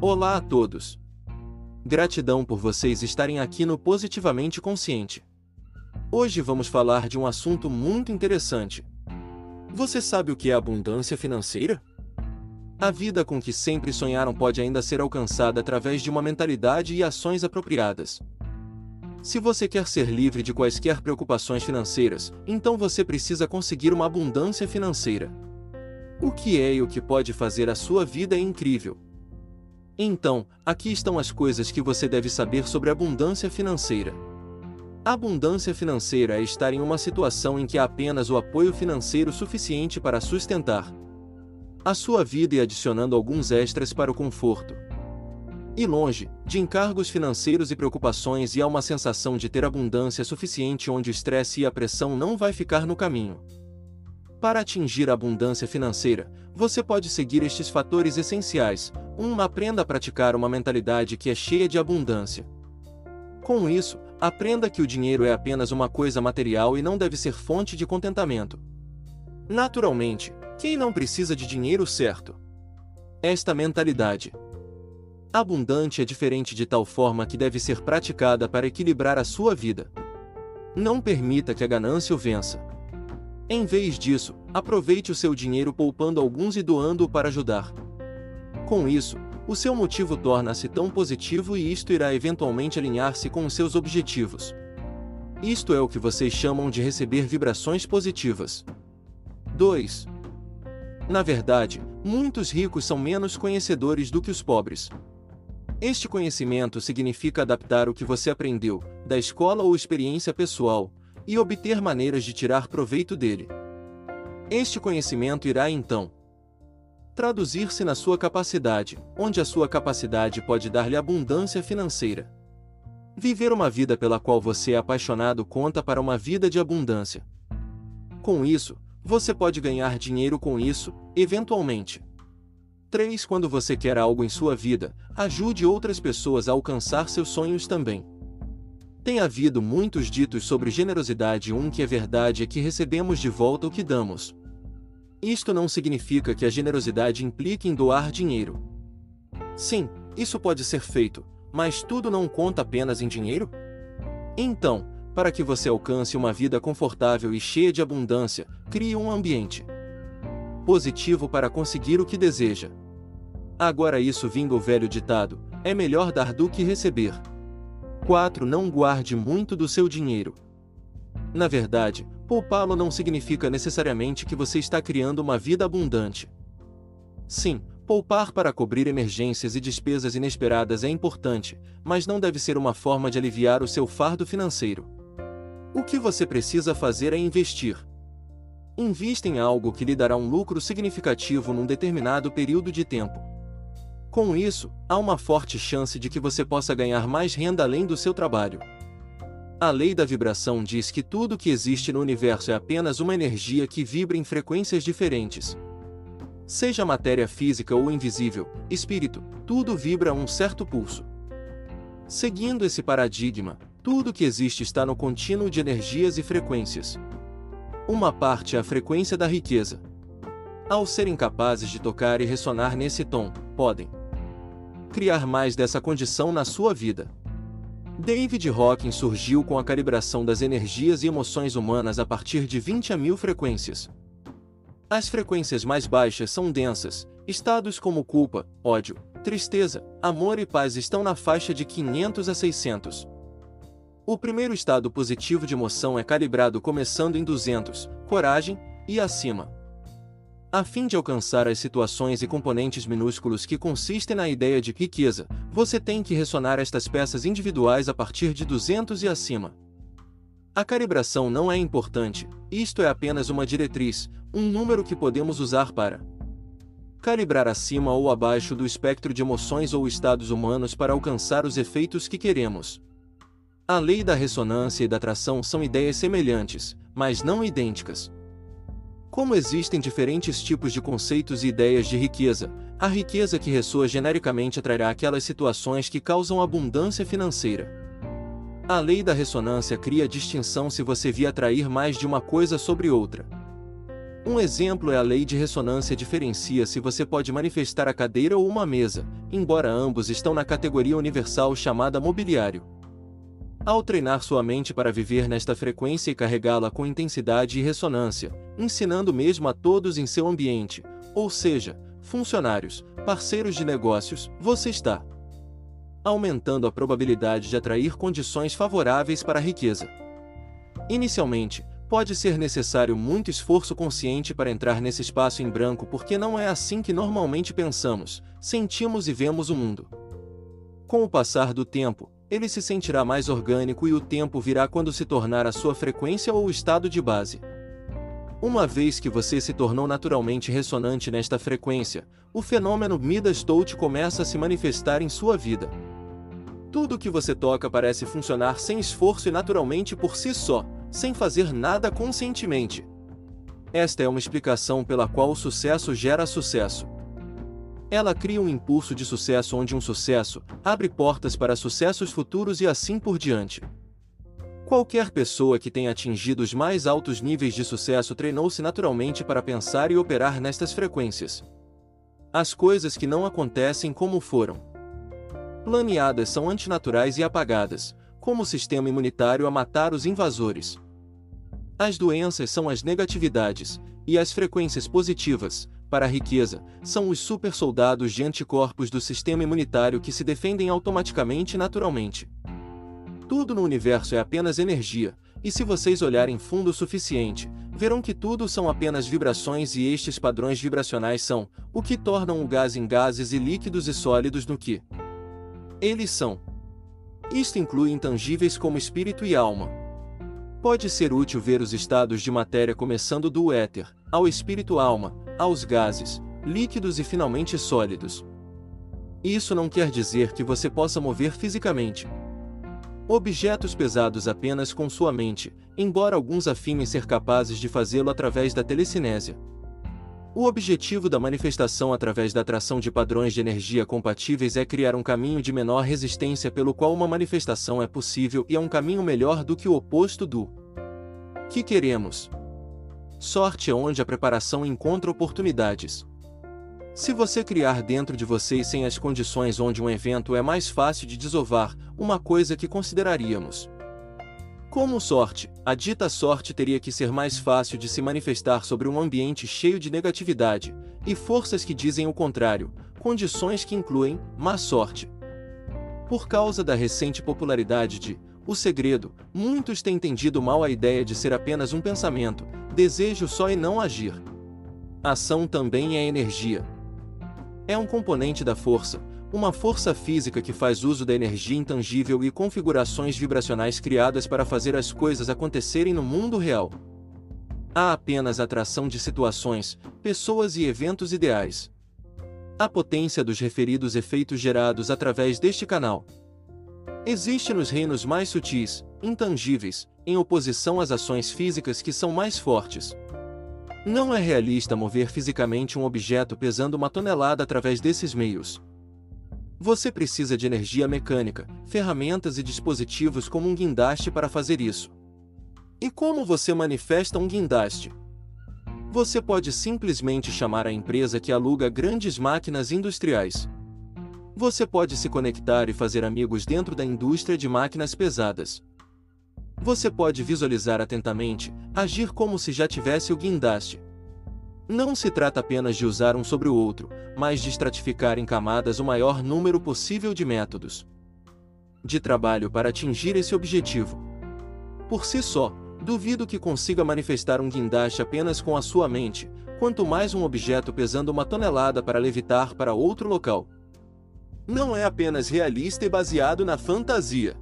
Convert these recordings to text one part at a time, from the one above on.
Olá a todos. Gratidão por vocês estarem aqui no Positivamente Consciente. Hoje vamos falar de um assunto muito interessante. Você sabe o que é abundância financeira? A vida com que sempre sonharam pode ainda ser alcançada através de uma mentalidade e ações apropriadas. Se você quer ser livre de quaisquer preocupações financeiras, então você precisa conseguir uma abundância financeira. O que é e o que pode fazer a sua vida incrível? Então, aqui estão as coisas que você deve saber sobre abundância financeira. A abundância financeira é estar em uma situação em que há apenas o apoio financeiro suficiente para sustentar a sua vida e adicionando alguns extras para o conforto e longe de encargos financeiros e preocupações e há uma sensação de ter abundância suficiente onde o estresse e a pressão não vai ficar no caminho. Para atingir a abundância financeira, você pode seguir estes fatores essenciais. 1. Um, aprenda a praticar uma mentalidade que é cheia de abundância. Com isso, aprenda que o dinheiro é apenas uma coisa material e não deve ser fonte de contentamento. Naturalmente, quem não precisa de dinheiro certo? Esta mentalidade abundante é diferente de tal forma que deve ser praticada para equilibrar a sua vida. Não permita que a ganância o vença. Em vez disso, aproveite o seu dinheiro poupando alguns e doando-o para ajudar. Com isso, o seu motivo torna-se tão positivo e isto irá eventualmente alinhar-se com os seus objetivos. Isto é o que vocês chamam de receber vibrações positivas. 2. Na verdade, muitos ricos são menos conhecedores do que os pobres. Este conhecimento significa adaptar o que você aprendeu, da escola ou experiência pessoal, e obter maneiras de tirar proveito dele. Este conhecimento irá então traduzir-se na sua capacidade, onde a sua capacidade pode dar-lhe abundância financeira. Viver uma vida pela qual você é apaixonado conta para uma vida de abundância. Com isso, você pode ganhar dinheiro com isso, eventualmente. 3. Quando você quer algo em sua vida, ajude outras pessoas a alcançar seus sonhos também. Tem havido muitos ditos sobre generosidade e um que é verdade é que recebemos de volta o que damos. Isto não significa que a generosidade implique em doar dinheiro. Sim, isso pode ser feito, mas tudo não conta apenas em dinheiro? Então, para que você alcance uma vida confortável e cheia de abundância, crie um ambiente positivo para conseguir o que deseja. Agora isso vinga o velho ditado: é melhor dar do que receber. 4. Não guarde muito do seu dinheiro. Na verdade, poupá-lo não significa necessariamente que você está criando uma vida abundante. Sim, poupar para cobrir emergências e despesas inesperadas é importante, mas não deve ser uma forma de aliviar o seu fardo financeiro. O que você precisa fazer é investir. Invista em algo que lhe dará um lucro significativo num determinado período de tempo. Com isso, há uma forte chance de que você possa ganhar mais renda além do seu trabalho. A lei da vibração diz que tudo que existe no universo é apenas uma energia que vibra em frequências diferentes. Seja matéria física ou invisível, espírito, tudo vibra a um certo pulso. Seguindo esse paradigma, tudo que existe está no contínuo de energias e frequências. Uma parte é a frequência da riqueza. Ao serem capazes de tocar e ressonar nesse tom, podem criar mais dessa condição na sua vida. David Hawkins surgiu com a calibração das energias e emoções humanas a partir de 20 a mil frequências. As frequências mais baixas são densas, estados como culpa, ódio, tristeza, amor e paz estão na faixa de 500 a 600. O primeiro estado positivo de emoção é calibrado começando em 200, coragem, e acima. A fim de alcançar as situações e componentes minúsculos que consistem na ideia de riqueza, você tem que ressonar estas peças individuais a partir de 200 e acima. A calibração não é importante, isto é apenas uma diretriz, um número que podemos usar para calibrar acima ou abaixo do espectro de emoções ou estados humanos para alcançar os efeitos que queremos. A lei da ressonância e da atração são ideias semelhantes, mas não idênticas. Como existem diferentes tipos de conceitos e ideias de riqueza, a riqueza que ressoa genericamente atrairá aquelas situações que causam abundância financeira. A lei da ressonância cria distinção se você vir atrair mais de uma coisa sobre outra. Um exemplo é a lei de ressonância diferencia se você pode manifestar a cadeira ou uma mesa, embora ambos estão na categoria universal chamada mobiliário. Ao treinar sua mente para viver nesta frequência e carregá-la com intensidade e ressonância, ensinando mesmo a todos em seu ambiente, ou seja, funcionários, parceiros de negócios, você está aumentando a probabilidade de atrair condições favoráveis para a riqueza. Inicialmente, pode ser necessário muito esforço consciente para entrar nesse espaço em branco porque não é assim que normalmente pensamos, sentimos e vemos o mundo. Com o passar do tempo, ele se sentirá mais orgânico e o tempo virá quando se tornar a sua frequência ou estado de base. Uma vez que você se tornou naturalmente ressonante nesta frequência, o fenômeno Midas Touch começa a se manifestar em sua vida. Tudo que você toca parece funcionar sem esforço e naturalmente por si só, sem fazer nada conscientemente. Esta é uma explicação pela qual o sucesso gera sucesso. Ela cria um impulso de sucesso onde um sucesso abre portas para sucessos futuros e assim por diante. Qualquer pessoa que tenha atingido os mais altos níveis de sucesso treinou-se naturalmente para pensar e operar nestas frequências. As coisas que não acontecem como foram planeadas são antinaturais e apagadas, como o sistema imunitário a matar os invasores. As doenças são as negatividades, e as frequências positivas, para a riqueza, são os supersoldados de anticorpos do sistema imunitário que se defendem automaticamente e naturalmente. Tudo no universo é apenas energia, e se vocês olharem fundo o suficiente, verão que tudo são apenas vibrações e estes padrões vibracionais são o que tornam o gás em gases e líquidos e sólidos no que eles são. Isto inclui intangíveis como espírito e alma. Pode ser útil ver os estados de matéria começando do éter, ao espírito-alma, aos gases, líquidos e finalmente sólidos. Isso não quer dizer que você possa mover fisicamente objetos pesados apenas com sua mente, embora alguns afirmem ser capazes de fazê-lo através da telecinésia. O objetivo da manifestação através da atração de padrões de energia compatíveis é criar um caminho de menor resistência pelo qual uma manifestação é possível e é um caminho melhor do que o oposto do que queremos. Sorte é onde a preparação encontra oportunidades. Se você criar dentro de você sem as condições onde um evento é mais fácil de desovar, uma coisa que consideraríamos como sorte, a dita sorte teria que ser mais fácil de se manifestar sobre um ambiente cheio de negatividade, e forças que dizem o contrário, condições que incluem má sorte. Por causa da recente popularidade de O Segredo, muitos têm entendido mal a ideia de ser apenas um pensamento, desejo só e não agir. Ação também é energia. É um componente da força, uma força física que faz uso da energia intangível e configurações vibracionais criadas para fazer as coisas acontecerem no mundo real. Há apenas atração de situações, pessoas e eventos ideais. A potência dos referidos efeitos gerados através deste canal existe nos reinos mais sutis, intangíveis, em oposição às ações físicas que são mais fortes. Não é realista mover fisicamente um objeto pesando uma tonelada através desses meios. Você precisa de energia mecânica, ferramentas e dispositivos como um guindaste para fazer isso. E como você manifesta um guindaste? Você pode simplesmente chamar a empresa que aluga grandes máquinas industriais. Você pode se conectar e fazer amigos dentro da indústria de máquinas pesadas. Você pode visualizar atentamente, agir como se já tivesse o guindaste. Não se trata apenas de usar um sobre o outro, mas de estratificar em camadas o maior número possível de métodos de trabalho para atingir esse objetivo. Por si só, duvido que consiga manifestar um guindaste apenas com a sua mente, quanto mais um objeto pesando uma tonelada para levitar para outro local. Não é apenas realista e baseado na fantasia.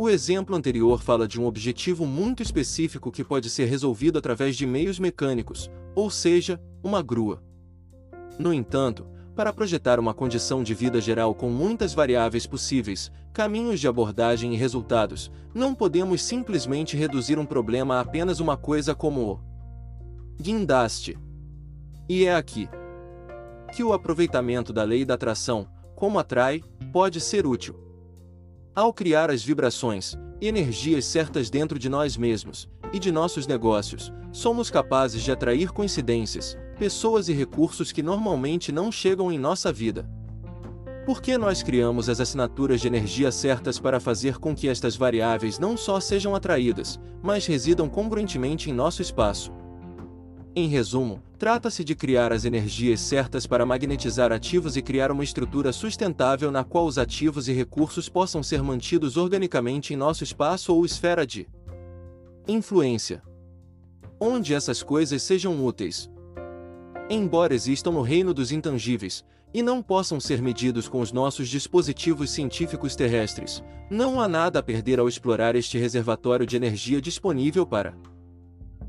O exemplo anterior fala de um objetivo muito específico que pode ser resolvido através de meios mecânicos, ou seja, uma grua. No entanto, para projetar uma condição de vida geral com muitas variáveis possíveis, caminhos de abordagem e resultados, não podemos simplesmente reduzir um problema a apenas uma coisa como o guindaste. E é aqui que o aproveitamento da lei da atração, como atrai, pode ser útil. Ao criar as vibrações, energias certas dentro de nós mesmos e de nossos negócios, somos capazes de atrair coincidências, pessoas e recursos que normalmente não chegam em nossa vida. Por que nós criamos as assinaturas de energia certas para fazer com que estas variáveis não só sejam atraídas, mas residam congruentemente em nosso espaço? Em resumo, trata-se de criar as energias certas para magnetizar ativos e criar uma estrutura sustentável na qual os ativos e recursos possam ser mantidos organicamente em nosso espaço ou esfera de influência. Onde essas coisas sejam úteis. Embora existam no reino dos intangíveis, e não possam ser medidos com os nossos dispositivos científicos terrestres, não há nada a perder ao explorar este reservatório de energia disponível para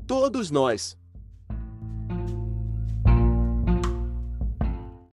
todos nós.